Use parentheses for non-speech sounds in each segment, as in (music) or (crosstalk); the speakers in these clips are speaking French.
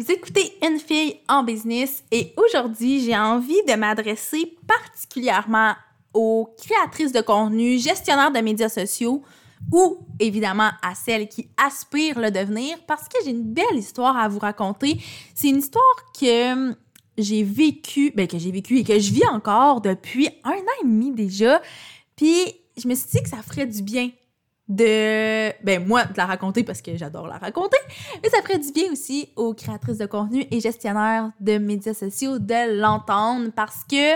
Vous écoutez Une fille en business et aujourd'hui, j'ai envie de m'adresser particulièrement aux créatrices de contenu, gestionnaires de médias sociaux ou évidemment à celles qui aspirent le devenir parce que j'ai une belle histoire à vous raconter. C'est une histoire que hum, j'ai vécue, ben que j'ai vécue et que je vis encore depuis un an et demi déjà. Puis je me suis dit que ça ferait du bien de ben moi de la raconter parce que j'adore la raconter mais ça ferait du bien aussi aux créatrices de contenu et gestionnaires de médias sociaux de l'entendre parce que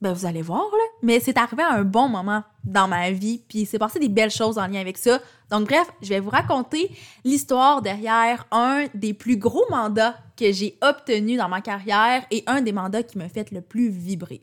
ben vous allez voir là mais c'est arrivé à un bon moment dans ma vie puis c'est passé des belles choses en lien avec ça. Donc bref je vais vous raconter l'histoire derrière un des plus gros mandats que j'ai obtenu dans ma carrière et un des mandats qui me fait le plus vibrer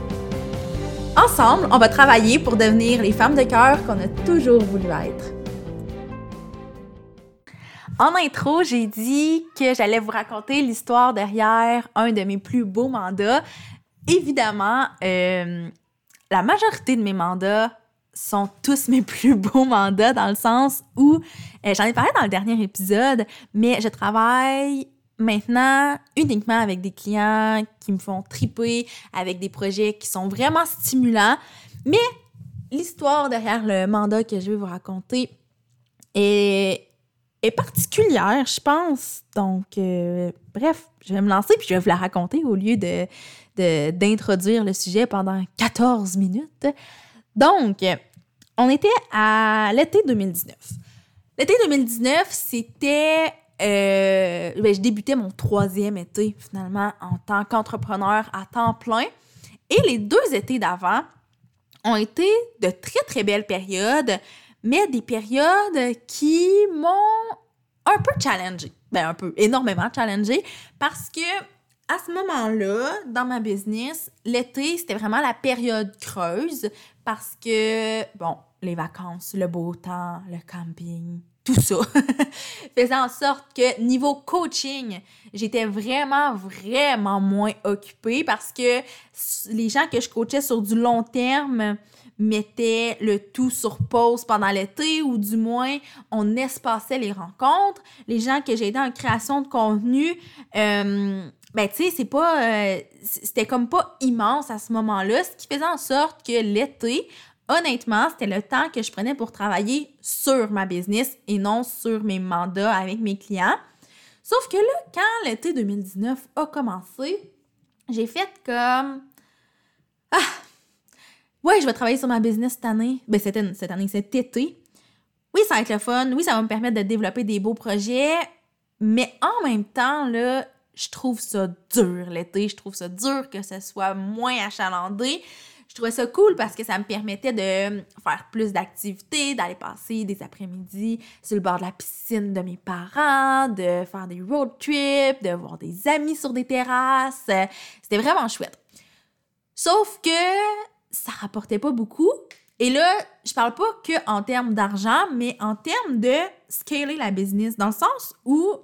Ensemble, on va travailler pour devenir les femmes de cœur qu'on a toujours voulu être. En intro, j'ai dit que j'allais vous raconter l'histoire derrière un de mes plus beaux mandats. Évidemment, euh, la majorité de mes mandats sont tous mes plus beaux mandats dans le sens où, euh, j'en ai parlé dans le dernier épisode, mais je travaille maintenant uniquement avec des clients qui me font triper, avec des projets qui sont vraiment stimulants. Mais l'histoire derrière le mandat que je vais vous raconter est, est particulière, je pense. Donc, euh, bref, je vais me lancer puis je vais vous la raconter au lieu de, d'introduire le sujet pendant 14 minutes. Donc, on était à l'été 2019. L'été 2019, c'était euh, ben, je débutais mon troisième été finalement en tant qu'entrepreneur à temps plein. Et les deux étés d'avant ont été de très très belles périodes, mais des périodes qui m'ont un peu challengé. Ben un peu, énormément challengé parce que à ce moment-là, dans ma business, l'été, c'était vraiment la période creuse parce que, bon, les vacances, le beau temps, le camping, tout ça (laughs) faisait en sorte que niveau coaching, j'étais vraiment, vraiment moins occupée parce que les gens que je coachais sur du long terme mettaient le tout sur pause pendant l'été ou du moins on espaçait les rencontres. Les gens que j'ai aidés en création de contenu, euh, ben tu sais, c'est pas... Euh, c'était comme pas immense à ce moment-là, ce qui faisait en sorte que l'été, honnêtement, c'était le temps que je prenais pour travailler sur ma business et non sur mes mandats avec mes clients. Sauf que là, quand l'été 2019 a commencé, j'ai fait comme Ah! Ouais, je vais travailler sur ma business cette année. Ben, cette, cette année, cet été. Oui, ça va être le fun. Oui, ça va me permettre de développer des beaux projets. Mais en même temps, là, je trouve ça dur l'été. Je trouve ça dur que ce soit moins achalandé je trouvais ça cool parce que ça me permettait de faire plus d'activités, d'aller passer des après-midi sur le bord de la piscine de mes parents, de faire des road trips, de voir des amis sur des terrasses. C'était vraiment chouette. Sauf que ça rapportait pas beaucoup. Et là, je parle pas que en termes d'argent, mais en termes de scaler la business, dans le sens où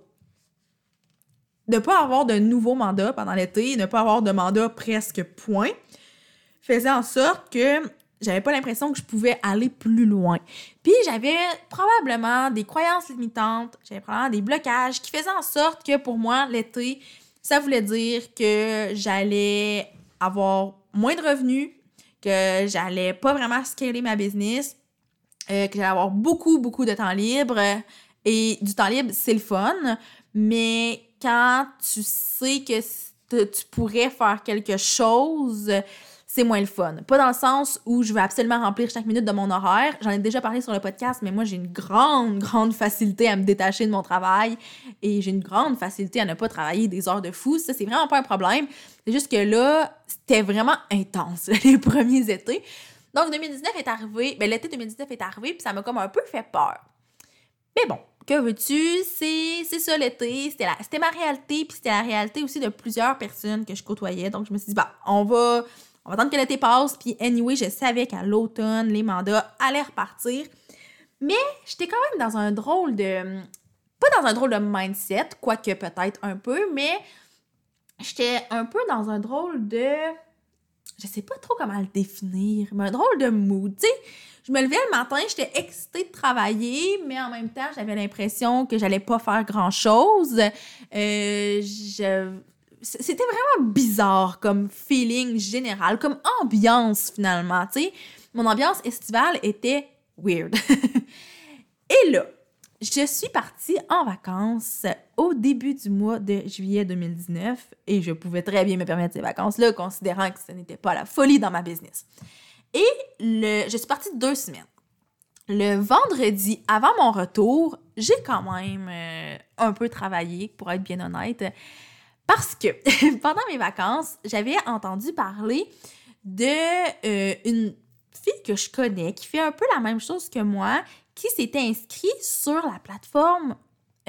ne pas avoir de nouveaux mandats pendant l'été, ne pas avoir de mandat presque point, faisait en sorte que j'avais pas l'impression que je pouvais aller plus loin. Puis j'avais probablement des croyances limitantes, j'avais probablement des blocages qui faisaient en sorte que pour moi, l'été, ça voulait dire que j'allais avoir moins de revenus, que j'allais pas vraiment scaler ma business, euh, que j'allais avoir beaucoup, beaucoup de temps libre. Et du temps libre, c'est le fun, mais quand tu sais que tu pourrais faire quelque chose, c'est moins le fun. Pas dans le sens où je veux absolument remplir chaque minute de mon horaire. J'en ai déjà parlé sur le podcast, mais moi, j'ai une grande, grande facilité à me détacher de mon travail et j'ai une grande facilité à ne pas travailler des heures de fou. Ça, c'est vraiment pas un problème. C'est juste que là, c'était vraiment intense, (laughs) les premiers étés. Donc, 2019 est arrivé, ben, l'été 2019 est arrivé, puis ça m'a comme un peu fait peur. Mais bon, que veux-tu? C'est ça l'été, c'était ma réalité, puis c'était la réalité aussi de plusieurs personnes que je côtoyais. Donc, je me suis dit, bah, on va, on va attendre que l'été passe, puis anyway, je savais qu'à l'automne, les mandats allaient repartir. Mais j'étais quand même dans un drôle de. Pas dans un drôle de mindset, quoique peut-être un peu, mais j'étais un peu dans un drôle de. Je sais pas trop comment le définir, mais un drôle de mood. Tu sais, je me levais le matin, j'étais excitée de travailler, mais en même temps, j'avais l'impression que j'allais pas faire grand-chose. Euh, c'était vraiment bizarre comme feeling général, comme ambiance finalement, tu sais. Mon ambiance estivale était weird. (laughs) Et là, je suis partie en vacances au début du mois de juillet 2019 et je pouvais très bien me permettre ces vacances-là, considérant que ce n'était pas la folie dans ma business. Et le, je suis partie deux semaines. Le vendredi, avant mon retour, j'ai quand même euh, un peu travaillé, pour être bien honnête, parce que (laughs) pendant mes vacances, j'avais entendu parler de euh, une fille que je connais qui fait un peu la même chose que moi, qui s'était inscrit sur la plateforme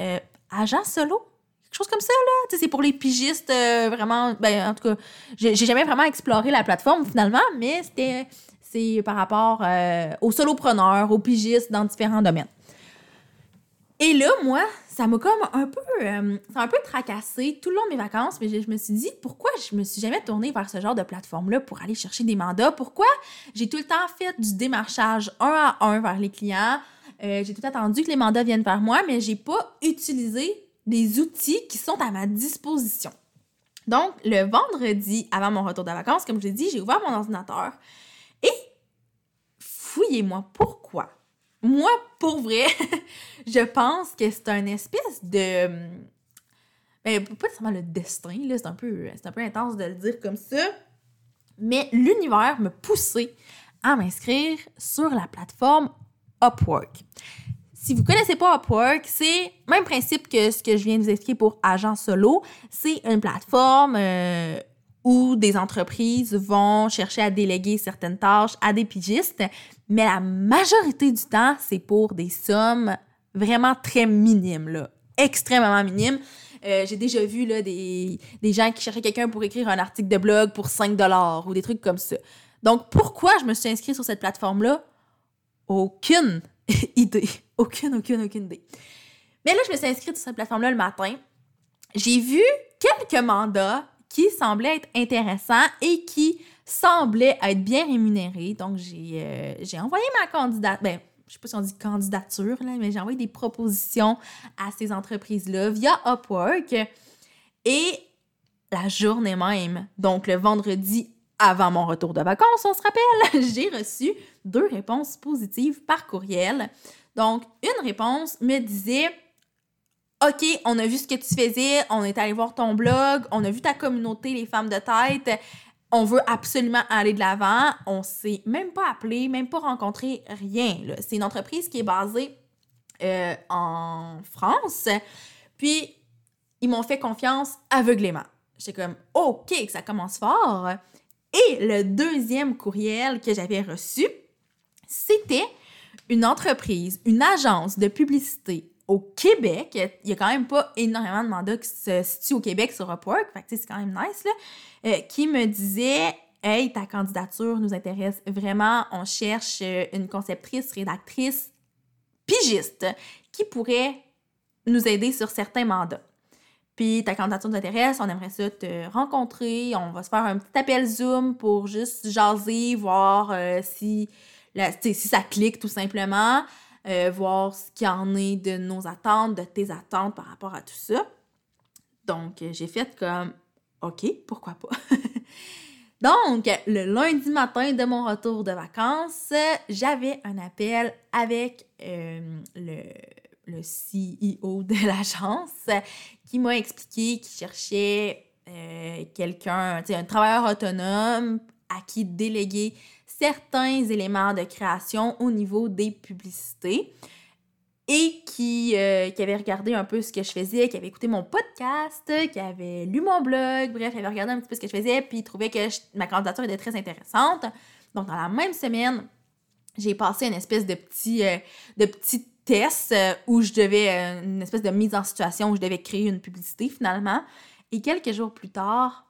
euh, Agent Solo. Quelque chose comme ça, là. c'est pour les pigistes, vraiment. Ben, en tout cas, j'ai jamais vraiment exploré la plateforme finalement, mais c'était c'est par rapport euh, aux solopreneurs, aux pigistes dans différents domaines. Et là, moi, ça m'a comme un peu, euh, un peu tracassé tout le long de mes vacances, mais je, me suis dit, pourquoi je me suis jamais tournée vers ce genre de plateforme-là pour aller chercher des mandats? Pourquoi j'ai tout le temps fait du démarchage un à un vers les clients? Euh, j'ai tout attendu que les mandats viennent vers moi, mais j'ai pas utilisé des outils qui sont à ma disposition. Donc, le vendredi, avant mon retour de vacances, comme je l'ai dit, j'ai ouvert mon ordinateur, et fouillez-moi pourquoi. Moi, pour vrai, (laughs) je pense que c'est un espèce de. Ben, pas nécessairement le destin, là, c'est un, peu, un peu intense de le dire comme ça, mais l'univers me poussait à m'inscrire sur la plateforme Upwork. Si vous connaissez pas Upwork, c'est même principe que ce que je viens de vous expliquer pour agent solo. C'est une plateforme euh, où des entreprises vont chercher à déléguer certaines tâches à des pigistes, mais la majorité du temps, c'est pour des sommes vraiment très minimes, là, extrêmement minimes. Euh, j'ai déjà vu là, des, des gens qui cherchaient quelqu'un pour écrire un article de blog pour 5 ou des trucs comme ça. Donc, pourquoi je me suis inscrite sur cette plateforme-là? Aucune (laughs) idée. Aucune, aucune, aucune idée. Mais là, je me suis inscrite sur cette plateforme-là le matin. J'ai vu quelques mandats qui semblait être intéressant et qui semblait être bien rémunéré. Donc, j'ai euh, envoyé ma candidature. Ben, je sais pas si on dit candidature, là, mais j'ai envoyé des propositions à ces entreprises-là via Upwork. Et la journée même, donc le vendredi avant mon retour de vacances, on se rappelle, (laughs) j'ai reçu deux réponses positives par courriel. Donc, une réponse me disait OK, on a vu ce que tu faisais, on est allé voir ton blog, on a vu ta communauté, les femmes de tête. On veut absolument aller de l'avant. On s'est même pas appelé, même pas rencontré, rien. C'est une entreprise qui est basée euh, en France. Puis, ils m'ont fait confiance aveuglément. J'étais comme, OK, ça commence fort. Et le deuxième courriel que j'avais reçu, c'était une entreprise, une agence de publicité au Québec, il n'y a quand même pas énormément de mandats qui se situent au Québec sur Upwork, fait c'est quand même nice, là, euh, qui me disait Hey, ta candidature nous intéresse vraiment, on cherche euh, une conceptrice, rédactrice, pigiste qui pourrait nous aider sur certains mandats. Puis ta candidature nous intéresse, on aimerait ça te rencontrer, on va se faire un petit appel Zoom pour juste jaser, voir euh, si, si ça clique tout simplement. Euh, voir ce qu'il en est de nos attentes, de tes attentes par rapport à tout ça. Donc, euh, j'ai fait comme, OK, pourquoi pas? (laughs) Donc, le lundi matin de mon retour de vacances, j'avais un appel avec euh, le, le, CEO de (laughs) l'agence qui m'a expliqué qu'il cherchait quelqu'un, un travailleur autonome à qui déléguer certains éléments de création au niveau des publicités et qui, euh, qui, avait regardé un peu ce que je faisais, qui avait écouté mon podcast, qui avait lu mon blog, bref, il avait regardé un petit peu ce que je faisais, puis il trouvait que ma candidature était très intéressante. Donc, dans la même semaine, j'ai passé une espèce de petit, euh, de petit test euh, où je devais, euh, une espèce de mise en situation où je devais créer une publicité finalement. Et quelques jours plus tard,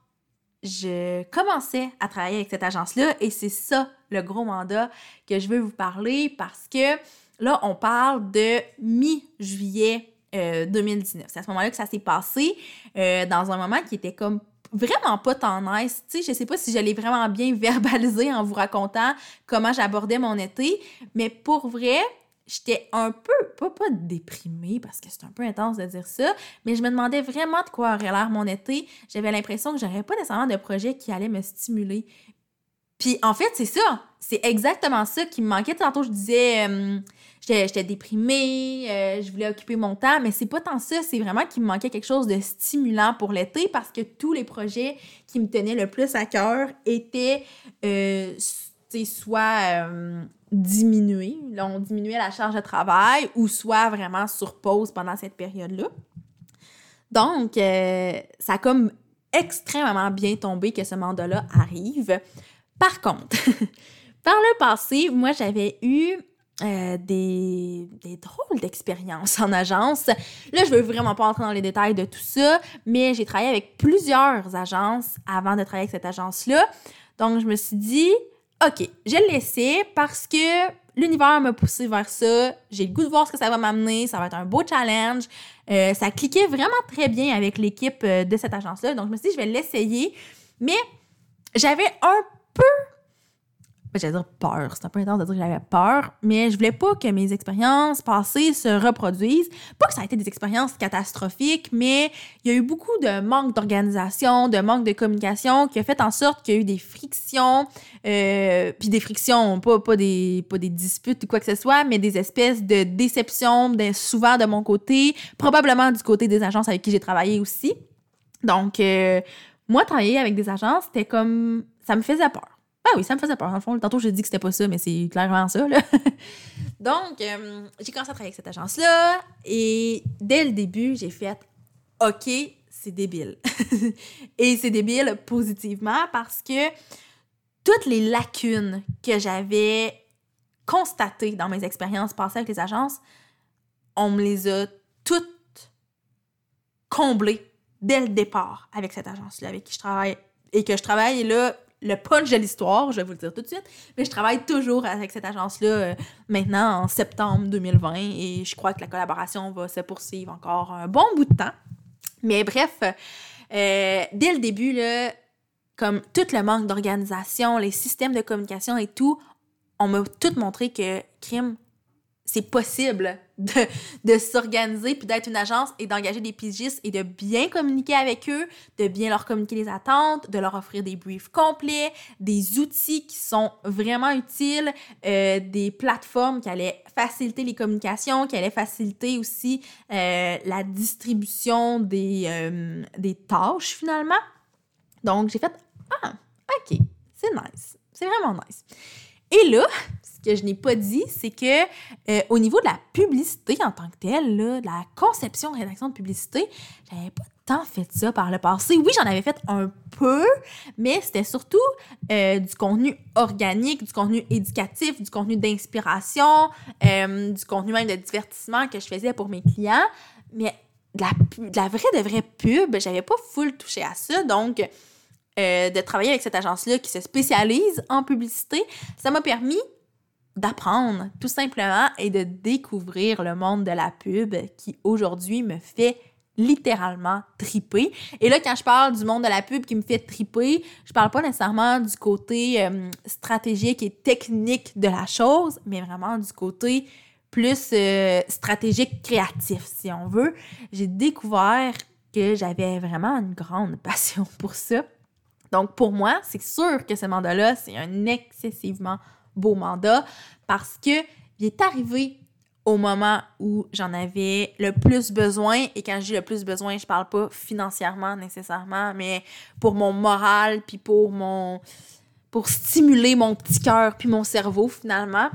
je commençais à travailler avec cette agence-là et c'est ça le gros mandat que je veux vous parler parce que là, on parle de mi-juillet 2019. C'est à ce moment-là que ça s'est passé dans un moment qui était comme vraiment pas tant nice. Tu sais, je sais pas si j'allais vraiment bien (laughs) verbaliser en vous racontant comment j'abordais mon été, mais pour vrai, j'étais un peu, pas, pas déprimée parce que c'est un peu intense de dire ça, mais je me demandais vraiment de quoi aurait l'air mon été. J'avais l'impression que j'aurais pas nécessairement de projet qui allait me stimuler. Puis en fait, c'est ça. C'est exactement ça qui me manquait. Tantôt, je disais, euh, j'étais déprimée, euh, je voulais occuper mon temps, mais c'est pas tant ça. C'est vraiment qu'il me manquait quelque chose de stimulant pour l'été parce que tous les projets qui me tenaient le plus à cœur étaient euh, soit diminués, là, on diminuait la charge de travail ou soit vraiment sur pause pendant cette période-là. Donc, ça a comme extrêmement bien tombé que ce mandat-là arrive. Par contre, (laughs) par le passé, moi, j'avais eu euh, des, drôles d'expériences en agence. Là, je veux vraiment pas entrer dans les détails de tout ça, mais j'ai travaillé avec plusieurs agences avant de travailler avec cette agence-là. Donc, je me suis dit, OK, je le laisser parce que l'univers m'a poussé vers ça. J'ai le goût de voir ce que ça va m'amener. Ça va être un beau challenge. Euh, ça cliquait vraiment très bien avec l'équipe euh, de cette agence-là. Donc, je me suis dit, je vais l'essayer. Mais j'avais un peu j'allais dire peur, c'est un peu intense de dire que j'avais peur, mais je voulais pas que mes expériences passées se reproduisent. Pas que ça a été des expériences catastrophiques, mais il y a eu beaucoup de manque d'organisation, de manque de communication qui a fait en sorte qu'il y a eu des frictions, euh, puis des frictions, pas, pas, des, pas des disputes ou quoi que ce soit, mais des espèces de déceptions, souvent de mon côté, probablement du côté des agences avec qui j'ai travaillé aussi. Donc, euh, moi, travailler avec des agences, c'était comme... ça me faisait peur ah oui, ça me faisait peur. En fond, tantôt, j'ai dit que c'était pas ça, mais c'est clairement ça. Là. (laughs) Donc, euh, j'ai commencé à travailler avec cette agence-là et dès le début, j'ai fait OK, c'est débile. (laughs) et c'est débile positivement parce que toutes les lacunes que j'avais constatées dans mes expériences passées avec les agences, on me les a toutes comblées dès le départ avec cette agence-là avec qui je travaille et que je travaille là le punch de l'histoire, je vais vous le dire tout de suite, mais je travaille toujours avec cette agence-là euh, maintenant en septembre 2020 et je crois que la collaboration va se poursuivre encore un bon bout de temps. Mais bref, euh, dès le début, là, comme tout le manque d'organisation, les systèmes de communication et tout, on m'a tout montré que crime, c'est possible de, de s'organiser puis d'être une agence et d'engager des pigistes et de bien communiquer avec eux, de bien leur communiquer les attentes, de leur offrir des briefs complets, des outils qui sont vraiment utiles, euh, des plateformes qui allaient faciliter les communications, qui allaient faciliter aussi euh, la distribution des, euh, des tâches finalement. Donc j'ai fait Ah, ok, c'est nice, c'est vraiment nice. Et là, ce que je n'ai pas dit, c'est que euh, au niveau de la publicité en tant que telle, de la conception, rédaction de publicité, j'avais pas tant fait ça par le passé. Oui, j'en avais fait un peu, mais c'était surtout euh, du contenu organique, du contenu éducatif, du contenu d'inspiration, euh, du contenu même de divertissement que je faisais pour mes clients. Mais de la, vraie, de vraie pub, j'avais pas full touché à ça. Donc, de travailler avec cette agence-là qui se spécialise en publicité, ça m'a permis d'apprendre tout simplement et de découvrir le monde de la pub qui aujourd'hui me fait littéralement triper. Et là, quand je parle du monde de la pub qui me fait triper, je parle pas nécessairement du côté euh, stratégique et technique de la chose, mais vraiment du côté plus euh, stratégique, créatif, si on veut. J'ai découvert que j'avais vraiment une grande (laughs) passion pour ça. Donc, pour moi, c'est sûr que ce mandat-là, c'est un excessivement beau mandat parce que il est arrivé au moment où j'en avais le plus besoin. Et quand je dis le plus besoin, je parle pas financièrement nécessairement, mais pour mon moral, puis pour mon. pour stimuler mon petit cœur, puis mon cerveau finalement.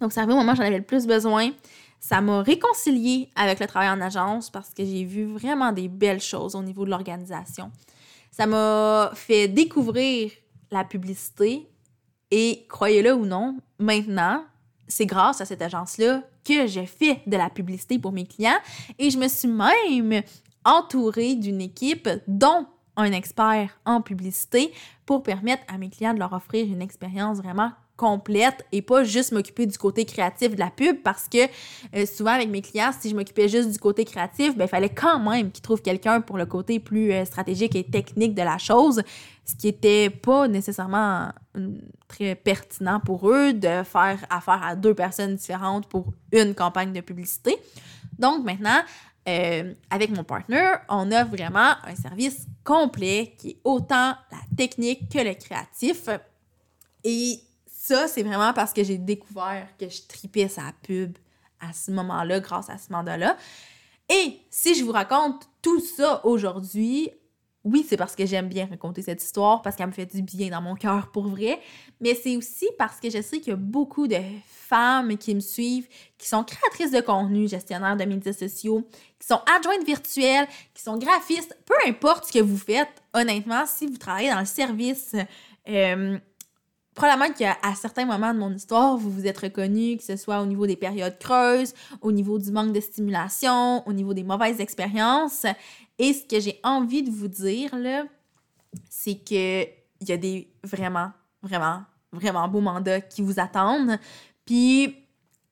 Donc, c'est arrivé au moment où j'en avais le plus besoin. Ça m'a réconcilié avec le travail en agence parce que j'ai vu vraiment des belles choses au niveau de l'organisation. Ça m'a fait découvrir la publicité et croyez-le ou non, maintenant, c'est grâce à cette agence-là que je fais de la publicité pour mes clients et je me suis même entourée d'une équipe dont un expert en publicité pour permettre à mes clients de leur offrir une expérience vraiment complète et pas juste m'occuper du côté créatif de la pub parce que euh, souvent avec mes clients, si je m'occupais juste du côté créatif, ben, il fallait quand même qu'ils trouvent quelqu'un pour le côté plus euh, stratégique et technique de la chose, ce qui était pas nécessairement euh, très pertinent pour eux de faire affaire à deux personnes différentes pour une campagne de publicité. Donc maintenant, avec mon partner, on offre vraiment un service complet qui est autant la technique que le créatif. Et ça, c'est vraiment parce que j'ai découvert que je tripais sa pub à ce moment-là, grâce à ce mandat-là. Et si je vous raconte tout ça aujourd'hui, oui, c'est parce que j'aime bien raconter cette histoire, parce qu'elle me fait du bien dans mon cœur pour vrai, mais c'est aussi parce que je sais qu'il y a beaucoup de femmes qui me suivent, qui sont créatrices de contenu, gestionnaires de médias sociaux, qui sont adjointes virtuelles, qui sont graphistes, peu importe ce que vous faites, honnêtement, si vous travaillez dans le service, euh, probablement qu'à certains moments de mon histoire, vous vous êtes reconnu, que ce soit au niveau des périodes creuses, au niveau du manque de stimulation, au niveau des mauvaises expériences. Et ce que j'ai envie de vous dire, là, c'est que il y a des vraiment, vraiment, vraiment beaux mandats qui vous attendent. Puis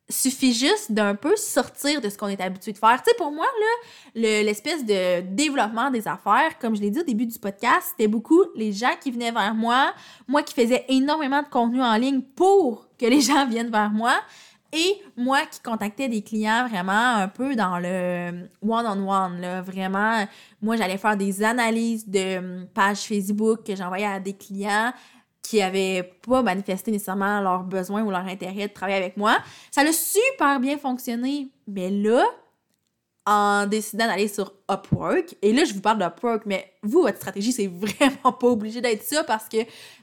suffit juste d'un peu sortir de ce qu'on est habitué de faire. Tu sais, pour moi, là, l'espèce de développement des affaires, comme je l'ai dit au début du podcast, c'était beaucoup les gens qui venaient vers moi, moi qui faisais énormément de contenu en ligne pour que les (laughs) gens viennent vers moi, et moi qui contactais des clients vraiment un peu dans le one-on-one, là, vraiment, moi j'allais faire des analyses de pages Facebook que j'envoyais à des clients qui n'avaient pas manifesté nécessairement leur besoin ou leur intérêt de travailler avec moi. Ça a super bien fonctionné. Mais là, en décidant d'aller sur Upwork, et là, je vous parle d'Upwork, mais vous, votre stratégie, c'est (laughs) vraiment pas obligé d'être ça parce que,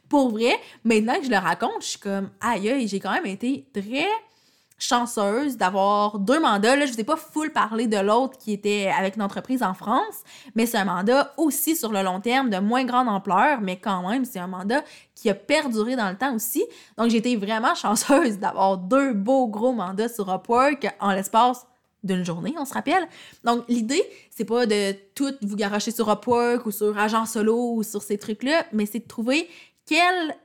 pour vrai, maintenant que je le raconte, je suis comme, aïe, aïe, j'ai quand même été très chanceuse d'avoir deux mandats. Là, je vous ai pas full parlé de l'autre qui était avec une entreprise en France, mais c'est un mandat aussi sur le long terme de moins grande ampleur, mais quand même, c'est un mandat qui a perduré dans le temps aussi. Donc, j'ai été vraiment chanceuse d'avoir deux beaux gros mandats sur Upwork en l'espace d'une journée, on se rappelle. Donc, l'idée, c'est pas de tout vous garocher sur Upwork ou sur Agent Solo ou sur ces trucs-là, mais c'est de trouver quelle,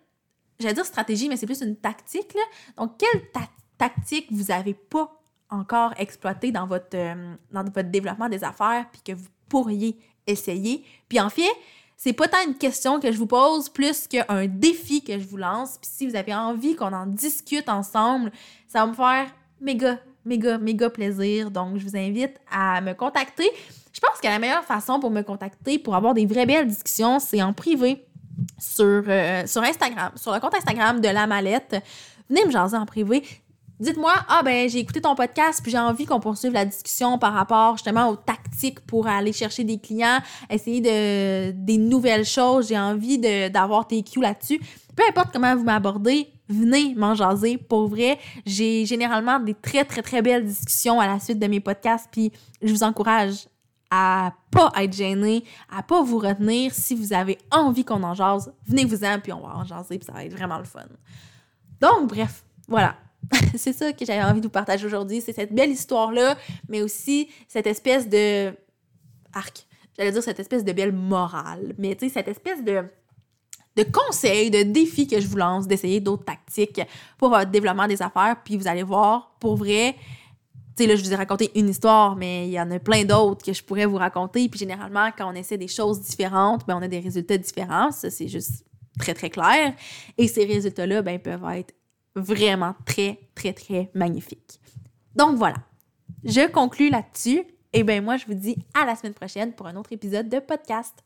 j'allais dire stratégie, mais c'est plus une tactique. Donc, quelle tactique tactique vous n'avez pas encore exploité dans votre, euh, dans votre développement des affaires, puis que vous pourriez essayer. Puis en fait, c'est pas tant une question que je vous pose, plus qu'un défi que je vous lance. Puis si vous avez envie qu'on en discute ensemble, ça va me faire méga, méga, méga plaisir. Donc, je vous invite à me contacter. Je pense que la meilleure façon pour me contacter, pour avoir des vraies belles discussions, c'est en privé sur, euh, sur Instagram, sur le compte Instagram de La Mallette. Venez me jaser en privé dites-moi, ah ben j'ai écouté ton podcast, puis j'ai envie qu'on poursuive la discussion par rapport justement aux tactiques pour aller chercher des clients, essayer de des nouvelles choses, j'ai envie d'avoir tes cues là-dessus. Peu importe comment vous m'abordez, venez m'en jaser. Pour vrai, j'ai généralement des très très très belles discussions à la suite de mes podcasts, puis je vous encourage à pas être gêné, à pas vous retenir. Si vous avez envie qu'on en jase, venez-vous-en, puis on va en jaser, puis ça va être vraiment le fun. Donc, bref, voilà. (laughs) c'est ça que j'avais envie de vous partager aujourd'hui. C'est cette belle histoire-là, mais aussi cette espèce de. Arc. J'allais dire cette espèce de belle morale. Mais tu sais, cette espèce de de de défis que je vous lance, d'essayer d'autres tactiques pour votre développement des affaires. Puis vous allez voir, pour vrai, tu sais, là, je vous ai raconté une histoire, mais il y en a plein d'autres que je pourrais vous raconter. Puis généralement, quand on essaie des choses différentes, ben, on a des résultats différents. Ça, c'est juste très, très clair. Et ces résultats-là, ben, peuvent être vraiment très, très, très magnifique. Donc voilà, je conclus là-dessus. Et bien moi, je vous dis à la semaine prochaine pour un autre épisode de podcast.